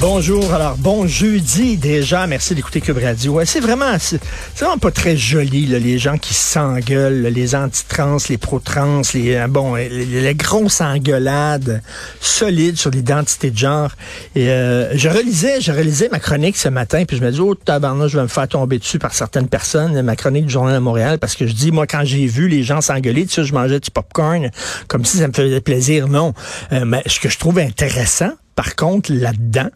Bonjour, alors bon jeudi déjà, merci d'écouter Cube Radio. Ouais, c'est vraiment, c'est vraiment pas très joli les gens qui s'engueulent, les anti-trans, les pro-trans, les euh, bon, les, les grosses engueulades solides sur l'identité de genre. Euh, je relisais, je relisais ma chronique ce matin, puis je me dis oh tabarnak, je vais me faire tomber dessus par certaines personnes, ma chronique du journal de Montréal, parce que je dis moi quand j'ai vu les gens s'engueuler, tu sais, je mangeais du popcorn comme si ça me faisait plaisir. Non, Euh, mais ce que je trouve intéressant par contre, là-dedans,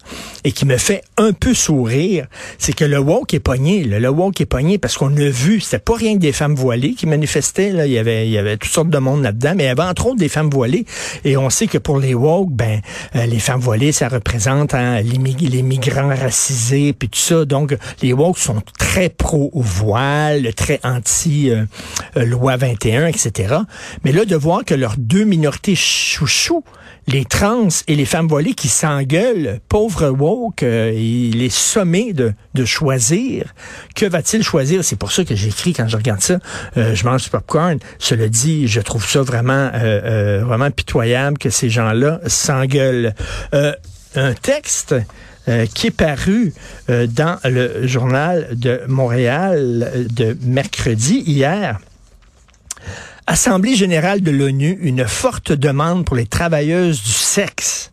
et qui me fait un peu sourire, c'est que le woke est pogné. Le woke est pogné parce qu'on a vu, c'était pas rien que des femmes voilées qui manifestaient. Là. Il, y avait, il y avait toutes sortes de monde là-dedans, mais il y avait entre autres des femmes voilées. Et on sait que pour les woke, ben, euh, les femmes voilées, ça représente hein, les, mig- les migrants racisés, puis tout ça. Donc, les woke sont très pro-voile, très anti-loi 21, etc. Mais là, de voir que leurs deux minorités chouchous, les trans et les femmes voilées s'engueulent, pauvre woke, euh, il est sommé de, choisir. Que va-t-il choisir? C'est pour ça que j'écris quand je regarde ça. euh, je mange du popcorn. Cela dit, je trouve ça vraiment, euh, vraiment pitoyable que ces gens-là s'engueulent. Un texte qui est paru dans le journal de Montréal de mercredi hier. Assemblée générale de l'ONU, une forte demande pour les travailleuses du sexe.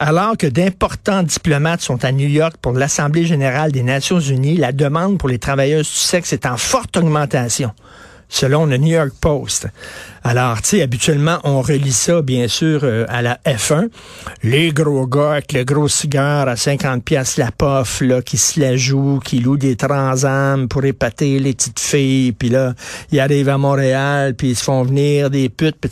Alors que d'importants diplomates sont à New York pour l'Assemblée générale des Nations unies, la demande pour les travailleuses du sexe est en forte augmentation, selon le New York Post. Alors, tu sais, habituellement, on relie ça, bien sûr, euh, à la F1. Les gros gars avec le gros cigare à 50 pièces la pof, là, qui se la jouent, qui louent des transams pour épater les petites filles, puis là, ils arrivent à Montréal, puis ils se font venir des putes, puis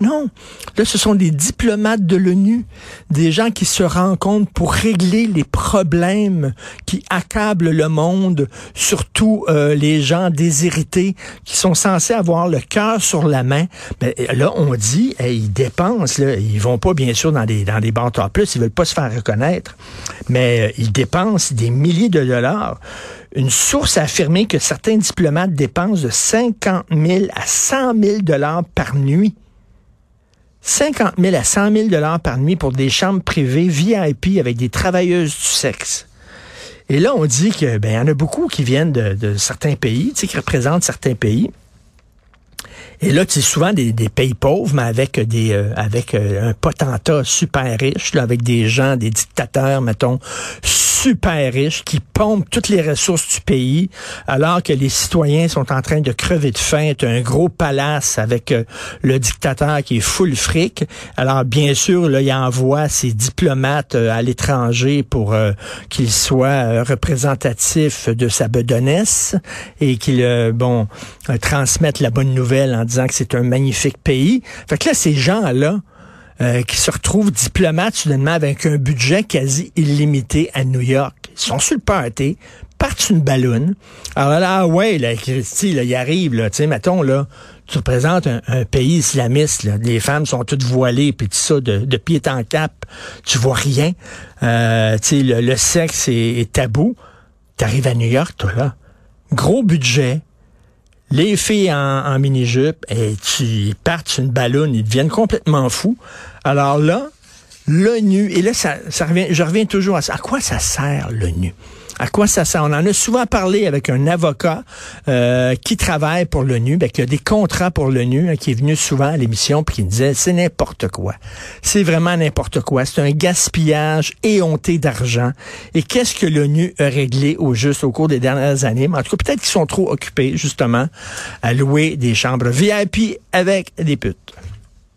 non, là, ce sont des diplomates de l'ONU, des gens qui se rencontrent pour régler les problèmes qui accablent le monde, surtout euh, les gens déshérités qui sont censés avoir le cœur sur la main. Mais là, on dit, ils dépensent, là, ils vont pas bien sûr dans des dans des en plus, ils veulent pas se faire reconnaître, mais euh, ils dépensent des milliers de dollars. Une source a affirmé que certains diplomates dépensent de 50 000 à 100 000 dollars par nuit 50 000 à 100 000 dollars par nuit pour des chambres privées VIP avec des travailleuses du sexe. Et là, on dit que ben, y en a beaucoup qui viennent de, de certains pays, qui représentent certains pays. Et là, c'est souvent des, des pays pauvres, mais avec des euh, avec euh, un potentat super riche, là, avec des gens, des dictateurs, mettons, super riches qui pompent toutes les ressources du pays, alors que les citoyens sont en train de crever de faim. T'as un gros palace avec euh, le dictateur qui est full fric. Alors, bien sûr, là, il envoie ses diplomates euh, à l'étranger pour qu'ils soient représentatifs de sa bedonnesse et qu'ils, bon, transmettent la bonne nouvelle disant que c'est un magnifique pays. Fait que là, ces gens-là, euh, qui se retrouvent diplomates soudainement avec un budget quasi illimité à New York. Ils sont sur le party, partent une balloune. Alors là, ah ouais, là, Christy, là, il arrive, là, tu sais, mettons, là, tu représentes un, pays islamiste, là, les femmes sont toutes voilées, puis tout ça, de, pied en cap, tu vois rien. Euh, tu sais, le, le sexe est, est tabou. T'arrives à New York, toi, là. Gros budget, les filles en, en mini-jupe, et tu ils partent une ballonne, ils deviennent complètement fous. Alors là, l'ONU, et là, ça, ça revient, je reviens toujours à ça. À quoi ça sert, l'ONU? À quoi ça sert? On en a souvent parlé avec un avocat euh, qui travaille pour l'ONU, ben, qui a des contrats pour l'ONU, hein, qui est venu souvent à l'émission puis qui disait c'est n'importe quoi. C'est vraiment n'importe quoi. C'est un gaspillage éhonté d'argent. Et qu'est-ce que l'ONU a réglé au juste au cours des dernières années? Mais en tout cas, peut-être qu'ils sont trop occupés, justement, à louer des chambres VIP avec des putes.